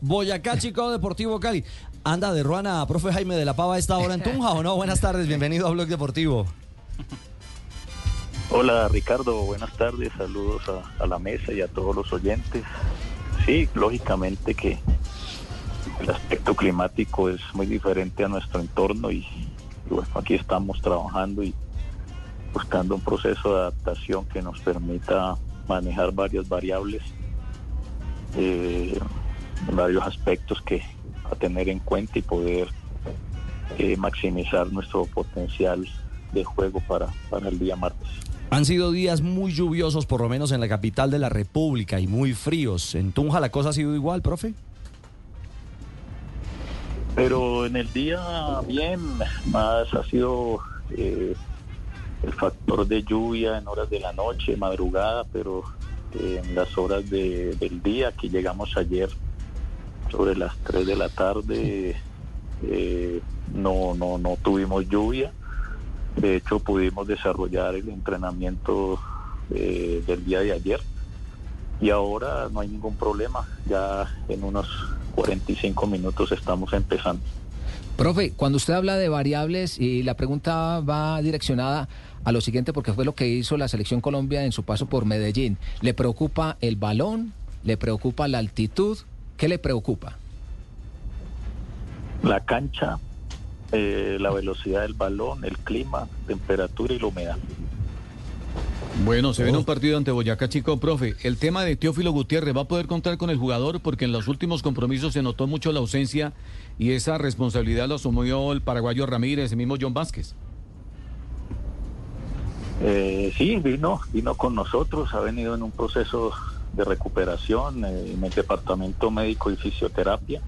Boyacá, Chico Deportivo Cali. Anda de Ruana, profe Jaime de la Pava, ¿está ahora en Tunja o no? Buenas tardes, bienvenido a Blog Deportivo. Hola Ricardo, buenas tardes, saludos a, la mesa y a todos los oyentes. Sí, lógicamente que el aspecto climático es muy diferente a nuestro entorno y, y bueno, aquí estamos trabajando y buscando un proceso de adaptación que nos permita manejar varias variables, eh, varios aspectos que a tener en cuenta y poder eh, maximizar nuestro potencial de juego para, para el día martes. Han sido días muy lluviosos, por lo menos en la capital de la República, y muy fríos. ¿En Tunja la cosa ha sido igual, profe? Pero en el día, bien, más ha sido eh, el factor de lluvia en horas de la noche, madrugada, pero eh, en las horas de, del día, que llegamos ayer sobre las 3 de la tarde, eh, no, no, no tuvimos lluvia. De hecho, pudimos desarrollar el entrenamiento eh, del día de ayer y ahora no hay ningún problema. Ya en unos 45 minutos estamos empezando. Profe, cuando usted habla de variables y la pregunta va direccionada a lo siguiente porque fue lo que hizo la selección Colombia en su paso por Medellín, ¿le preocupa el balón? ¿Le preocupa la altitud? ¿Qué le preocupa? La cancha, eh, la velocidad del balón, el clima, temperatura y la humedad. Bueno, se viene un partido ante Boyacá Chico, profe. El tema de Teófilo Gutiérrez, ¿va a poder contar con el jugador? Porque en los últimos compromisos se notó mucho la ausencia y esa responsabilidad lo asumió el paraguayo Ramírez, el mismo John Vázquez. Eh, sí, vino, vino con nosotros, ha venido en un proceso de recuperación en el departamento médico y fisioterapia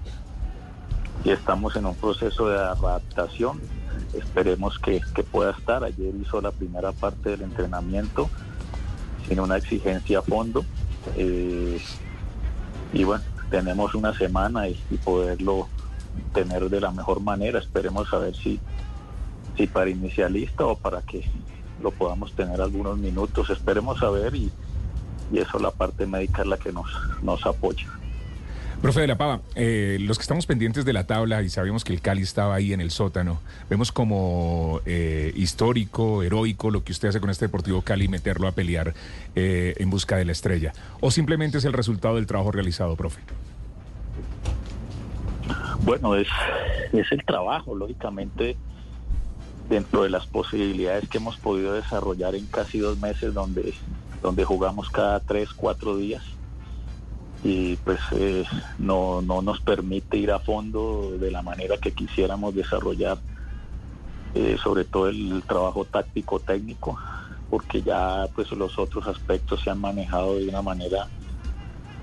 y estamos en un proceso de adaptación. Esperemos que, que pueda estar. Ayer hizo la primera parte del entrenamiento sin una exigencia a fondo. Eh, y bueno, tenemos una semana y, y, poderlo tener de la mejor manera. Esperemos a ver si, si para inicialista o para que lo podamos tener algunos minutos. Esperemos a ver y, y eso la parte médica es la que nos, nos apoya. Profe de la Pava, eh, los que estamos pendientes de la tabla y sabemos que el Cali estaba ahí en el sótano, vemos como eh, histórico, heroico lo que usted hace con este Deportivo Cali, meterlo a pelear eh, en busca de la estrella. ¿O simplemente es el resultado del trabajo realizado, profe? Bueno, es, es el trabajo, lógicamente, dentro de las posibilidades que hemos podido desarrollar en casi dos meses donde, donde jugamos cada tres, cuatro días. Y pues eh, no, no nos permite ir a fondo de la manera que quisiéramos desarrollar eh, sobre todo el trabajo táctico técnico porque ya pues los otros aspectos se han manejado de una manera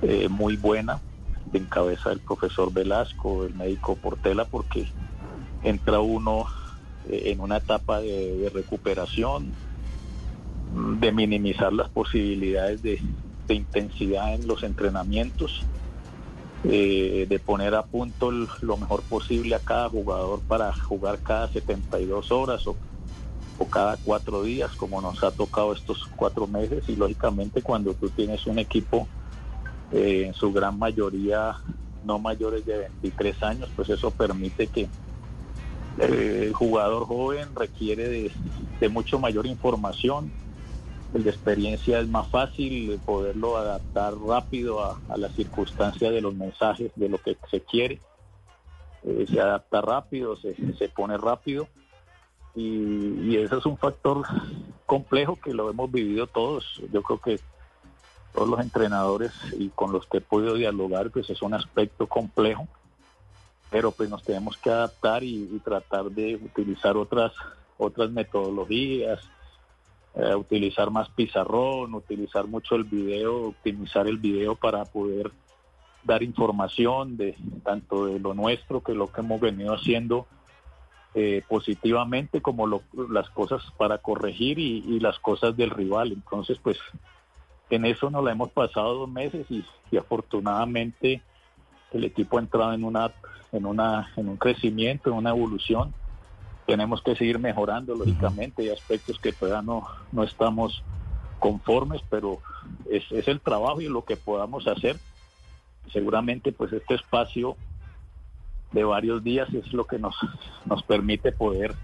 eh, muy buena en cabeza del profesor Velasco, el médico Portela, porque entra uno en una etapa de recuperación, de minimizar las posibilidades de, intensidad en los entrenamientos, eh, de poner a punto lo mejor posible a cada jugador para jugar cada 72 horas o, o, cada cuatro días, como nos ha tocado estos cuatro meses. Y lógicamente cuando tú tienes un equipo eh, en su gran mayoría no mayores de 23 años, pues eso permite que eh, el jugador joven requiere de mucho mayor información, el de experiencia es más fácil poderlo adaptar rápido a, las circunstancias de los mensajes, de lo que se quiere. Eh, se adapta rápido, se, se pone rápido. Y, y, eso es un factor complejo que lo hemos vivido todos. Yo creo que todos los entrenadores y con los que he podido dialogar, pues es un aspecto complejo. Pero pues nos tenemos que adaptar y, y tratar de utilizar otras, otras metodologías, eh, utilizar más pizarrón, utilizar mucho el video, optimizar el video para poder dar información de tanto de lo nuestro que lo que hemos venido haciendo eh, positivamente como lo- las cosas para corregir y, las cosas del rival. Entonces, pues en eso nos la hemos pasado dos meses y, y afortunadamente el equipo ha entrado en una en una en un crecimiento, en una evolución. Tenemos que seguir mejorando, lógicamente, hay aspectos que todavía no, no estamos conformes, pero es, es el trabajo y lo que podamos hacer. Seguramente pues este espacio de varios días es lo que nos, nos permite poder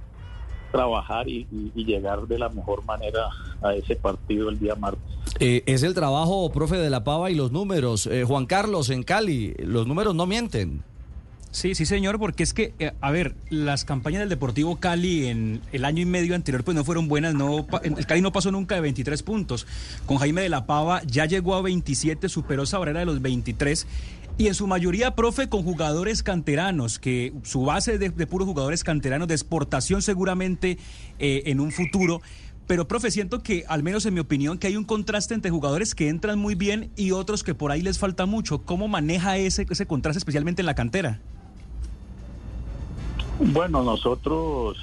trabajar y, y- y llegar de la mejor manera a ese partido el día martes. Eh, es el trabajo, profe, de la pava y los números. Eh, Juan Carlos, en Cali, los números no mienten. Sí, sí, señor, porque es que, eh, a ver, las campañas del Deportivo Cali en el año y medio anterior pues no fueron buenas, no el Cali no pasó nunca de 23 puntos. Con Jaime de la Pava ya llegó a 27, superó esa barrera de los 23 y en su mayoría, profe, con jugadores canteranos, que su base de, de puros jugadores canteranos, de exportación seguramente eh, en un futuro. Pero, profe, siento que, al menos en mi opinión, que hay un contraste entre jugadores que entran muy bien y otros que por ahí les falta mucho. ¿Cómo maneja ese, ese contraste, especialmente en la cantera? Bueno, nosotros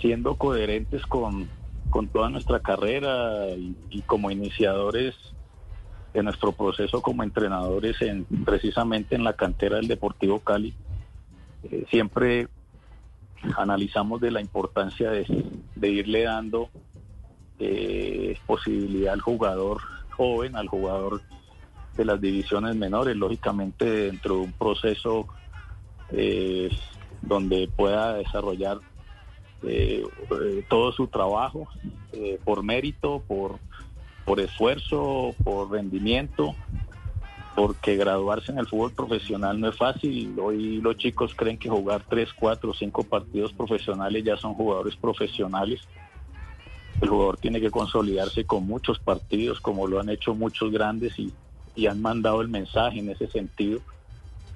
siendo coherentes con, con toda nuestra carrera y, como iniciadores de nuestro proceso como entrenadores en precisamente en la cantera del Deportivo Cali, eh, siempre analizamos de la importancia de, de irle dando eh, posibilidad al jugador joven, al jugador de las divisiones menores, lógicamente dentro de un proceso eh, donde pueda desarrollar eh, eh, todo su trabajo eh, por mérito, por, por esfuerzo, por rendimiento, porque graduarse en el fútbol profesional no es fácil. Hoy los chicos creen que jugar tres, cuatro, cinco partidos profesionales ya son jugadores profesionales. El jugador tiene que consolidarse con muchos partidos, como lo han hecho muchos grandes y, y han mandado el mensaje en ese sentido.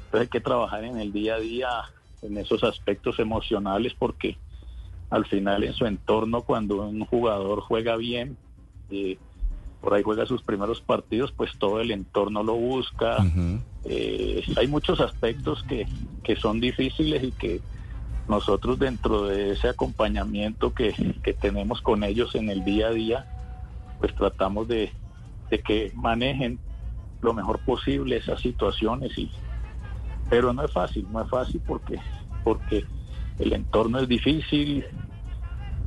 Entonces hay que trabajar en el día a día en esos aspectos emocionales porque al final en su entorno cuando un jugador juega bien, eh, por ahí juega sus primeros partidos, pues todo el entorno lo busca. Eh, hay muchos aspectos que, que son difíciles y que nosotros dentro de ese acompañamiento que, que tenemos con ellos en el día a día, pues tratamos de, de que manejen lo mejor posible esas situaciones y pero no es fácil, no es fácil porque porque el entorno es difícil,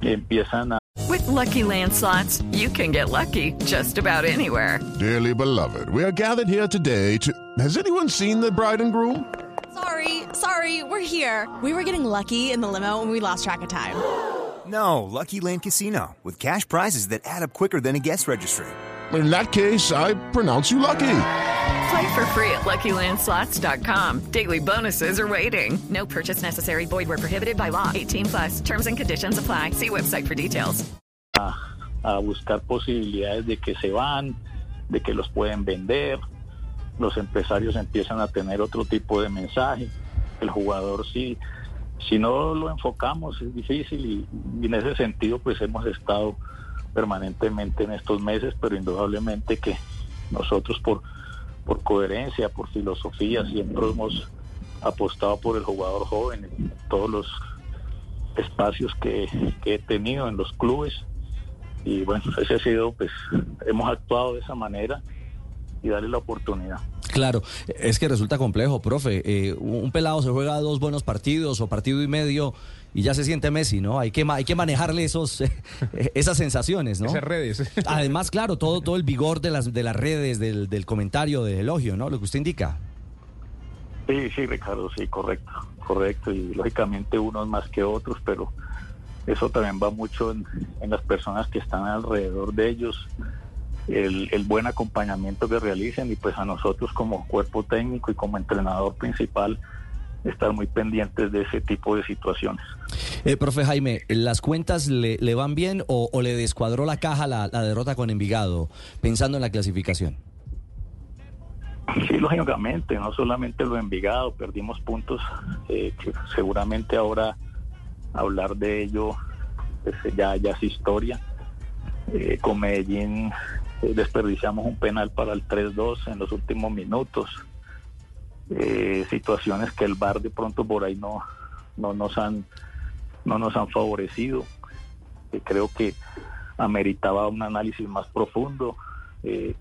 empiezan a With Lucky Land slots, you can get lucky just about anywhere. Dearly beloved, we are gathered here today to. Has anyone seen the bride and groom? Sorry, sorry, we're here. We were getting lucky in the limo and we lost track of time. No, Lucky Land Casino, with cash prizes that add up quicker than a guest registry. In that case, I pronounce you lucky. Play for free at LuckyLandSlots.com. Daily bonuses are waiting. No purchase necessary. Void where prohibited by law. 18 plus. Terms and conditions apply. See website for details. a buscar posibilidades de que se van, de que los pueden vender. Los empresarios empiezan a tener otro tipo de mensaje. El jugador si no lo enfocamos es difícil y en ese sentido pues hemos estado permanentemente en estos meses, pero indudablemente que nosotros por, por coherencia, por filosofía, siempre hemos apostado por el jugador joven en todos los espacios que, he tenido en los clubes y bueno, ese ha sido, pues, hemos actuado de esa manera y darle la oportunidad. Claro, es que resulta complejo, profe. Eh, un pelado se juega dos buenos partidos o partido y medio y ya se siente Messi, ¿no? Hay que, hay que manejarle esos, esas sensaciones, ¿no? Esas redes. Además, claro, todo, todo el vigor de las, de las redes, del, del comentario, del elogio, ¿no? Lo que usted indica. Sí, sí, Ricardo, sí, correcto, correcto. Y lógicamente unos más que otros, pero eso también va mucho en, en las personas que están alrededor de ellos, el, el buen acompañamiento que realicen y pues a nosotros como cuerpo técnico y como entrenador principal estar muy pendientes de ese tipo de situaciones. Eh, profe Jaime, ¿las cuentas le, le van bien o, o le descuadró la caja la, la derrota con Envigado, pensando en la clasificación? Sí, lógicamente, no solamente lo de Envigado, perdimos puntos, eh, que seguramente ahora hablar de ello pues, ya, ya es historia. Eh, con Medellín eh, desperdiciamos un penal para el 3-2 en los últimos minutos. Eh, situaciones que el VAR de pronto por ahí no, no nos han no nos han favorecido. Eh, creo que ameritaba un análisis más profundo. Eh,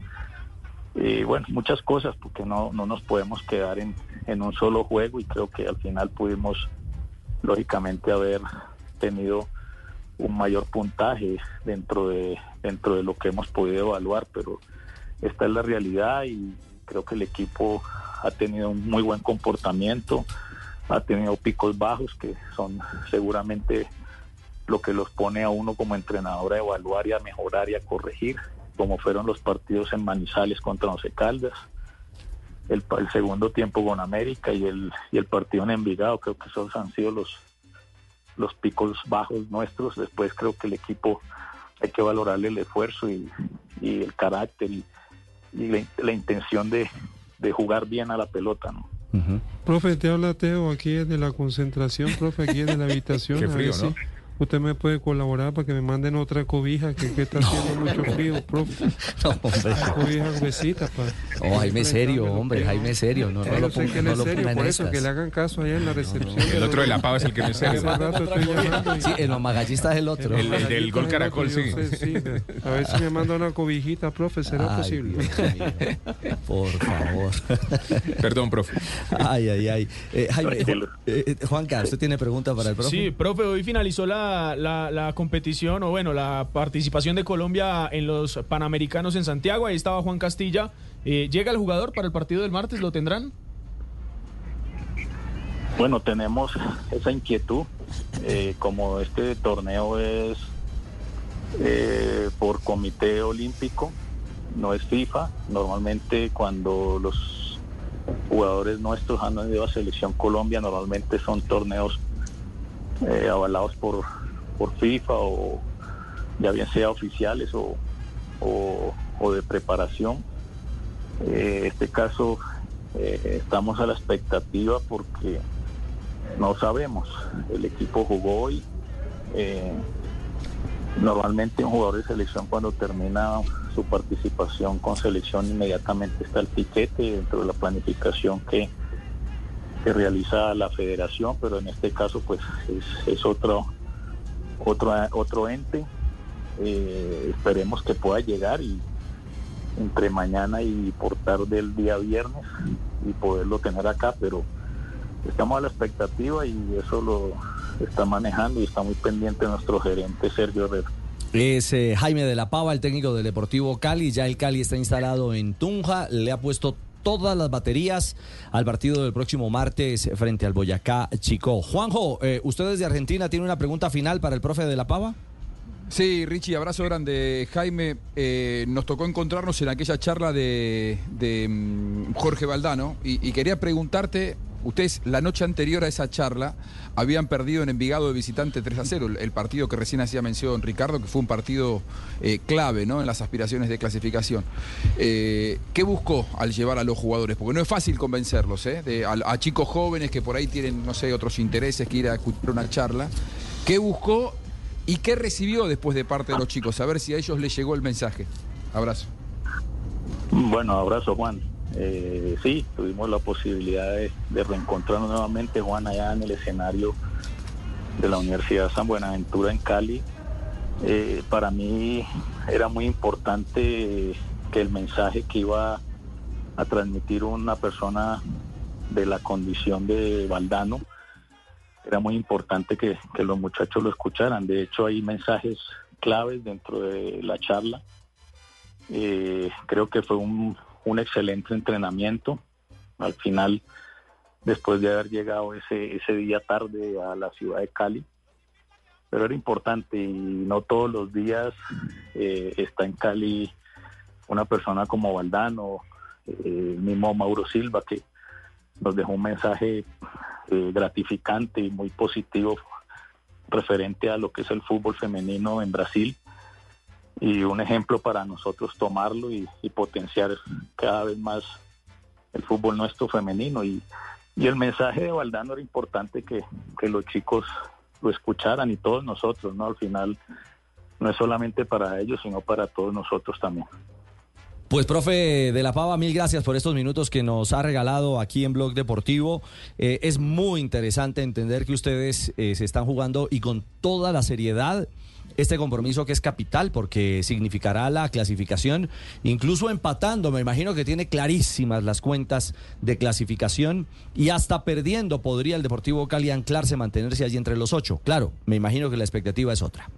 eh, bueno, muchas cosas, porque no, no nos podemos quedar en, en un solo juego y creo que al final pudimos, lógicamente, haber tenido un mayor puntaje dentro de, dentro de lo que hemos podido evaluar, pero esta es la realidad y creo que el equipo ha tenido un muy buen comportamiento, ha tenido picos bajos que son seguramente lo que los pone a uno como entrenador a evaluar y a mejorar y a corregir, como fueron los partidos en Manizales contra Once Caldas, el, segundo tiempo con América y el, y el partido en Envigado, creo que esos han sido los, los picos bajos nuestros, después creo que el equipo hay que valorarle el esfuerzo y, el carácter y, la, intención de, de, jugar bien a la pelota, ¿no? Uh -huh. Profe, te habla Teo aquí desde la concentración, profe, aquí desde la habitación. Qué frío, a ¿no? Si usted me puede colaborar para que me manden otra cobija, que, que está haciendo mucho frío, profe. No, hombre. Cobija gruesita para... Oh, Jaime serio, hombre, Jaime serio. No, no Yo lo sé ponga, que no es lo serio, por eso, que le hagan caso allá en la recepción. El otro de la pava es el que no es serio. Sí, el es el otro. El- el del gol caracol, sí. Yo sé, sí, A ver si me manda una cobijita, profe, ¿será Ay, posible? Dios mío. Por favor. Perdón, profe. Ay, ay, ay. Eh, Jaime, eh, Juanca, ¿usted tiene pregunta para el profe? Sí, profe, hoy finalizó la, la, competición, o bueno, la participación de Colombia en los Panamericanos en Santiago. Ahí estaba Juan Castilla. Eh, ¿Llega el jugador para el partido del martes? ¿Lo tendrán? Bueno, tenemos esa inquietud. eh, como este torneo es eh, por comité olímpico, no es FIFA. Normalmente cuando los jugadores nuestros han ido a Selección Colombia, normalmente son torneos eh, avalados por, por FIFA o ya bien sea oficiales o, o- de preparación. Eh, este caso eh, estamos a la expectativa porque no sabemos. El equipo jugó hoy. normalmente un jugador de selección cuando termina su participación con selección inmediatamente está el piquete dentro de la planificación que, que realiza la federación, pero en este caso pues es, es otro, otro, otro ente. Eh, esperemos que pueda llegar y entre mañana y por tarde el día viernes y poderlo tener acá, pero estamos a la expectativa y eso lo está manejando y está muy pendiente nuestro gerente Sergio Herrera. Es eh, Jaime de la Pava, el técnico del Deportivo Cali. Ya el Cali está instalado en Tunja. Le ha puesto todas las baterías al partido del próximo martes frente al Boyacá Chico. Juanjo, eh, usted desde Argentina tiene una pregunta final para el profe de la Pava. Sí, Richie, abrazo grande. Jaime, eh, nos tocó encontrarnos en aquella charla de, mm, Jorge Valdano y quería preguntarte, ustedes la noche anterior a esa charla habían perdido en Envigado de visitante 3 a 0, el, partido que recién hacía mención Ricardo, que fue un partido eh, clave ¿no? en las aspiraciones de clasificación. Eh, ¿Qué buscó al llevar a los jugadores? Porque no es fácil convencerlos, ¿eh? A, a chicos jóvenes que por ahí tienen, no sé, otros intereses que ir a escuchar una charla. ¿Qué buscó ¿Y qué recibió después de parte de los chicos? A ver si a ellos les llegó el mensaje. Abrazo. Bueno, abrazo Juan. Eh, sí, tuvimos la posibilidad de, de reencontrarnos nuevamente, Juan, allá en el escenario de la Universidad San Buenaventura en Cali. Eh, para mí era muy importante que el mensaje que iba a transmitir una persona de la condición de Valdano, era muy importante que, los muchachos lo escucharan. De hecho, hay mensajes claves dentro de la charla. Eh, creo que fue un, un excelente entrenamiento. Al final, después de haber llegado ese, ese día tarde a la ciudad de Cali, pero era importante y no todos los días eh, está en Cali una persona como Valdano, eh, el mismo Mauro Silva, que nos dejó un mensaje eh, gratificante y muy positivo referente a lo que es el fútbol femenino en Brasil y un ejemplo para nosotros tomarlo y, y potenciar cada vez más el fútbol nuestro femenino y, y el mensaje de Valdano era importante que, que los chicos lo escucharan y todos nosotros, ¿no? Al final no es solamente para ellos, sino para todos nosotros también. Pues, profe de la Pava, mil gracias por estos minutos que nos ha regalado aquí en Blog Deportivo. Eh, es muy interesante entender que ustedes eh, se están jugando y con toda la seriedad este compromiso que es capital porque significará la clasificación, incluso empatando, me imagino que tiene clarísimas las cuentas de clasificación y hasta perdiendo podría el Deportivo Cali anclarse, mantenerse allí entre los ocho. Claro, me imagino que la expectativa es otra.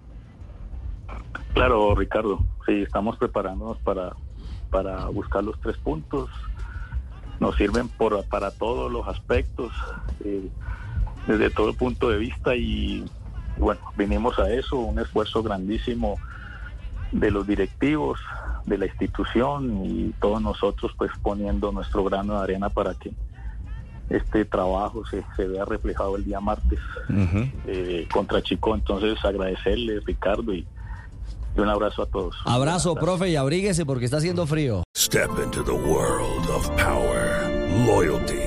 Claro, Ricardo, sí, estamos preparándonos para, para buscar los tres puntos. Nos sirven por, para todos los aspectos, eh, desde todo punto de vista y bueno, vinimos a eso, un esfuerzo grandísimo de los directivos, de la institución y todos nosotros pues poniendo nuestro grano de arena para que este trabajo se, se vea reflejado el día martes eh, contra Chico. Entonces agradecerle Ricardo y, y un abrazo a todos. Abrazo, profe, y abríguese porque está haciendo frío. Step into the world of power, loyalty,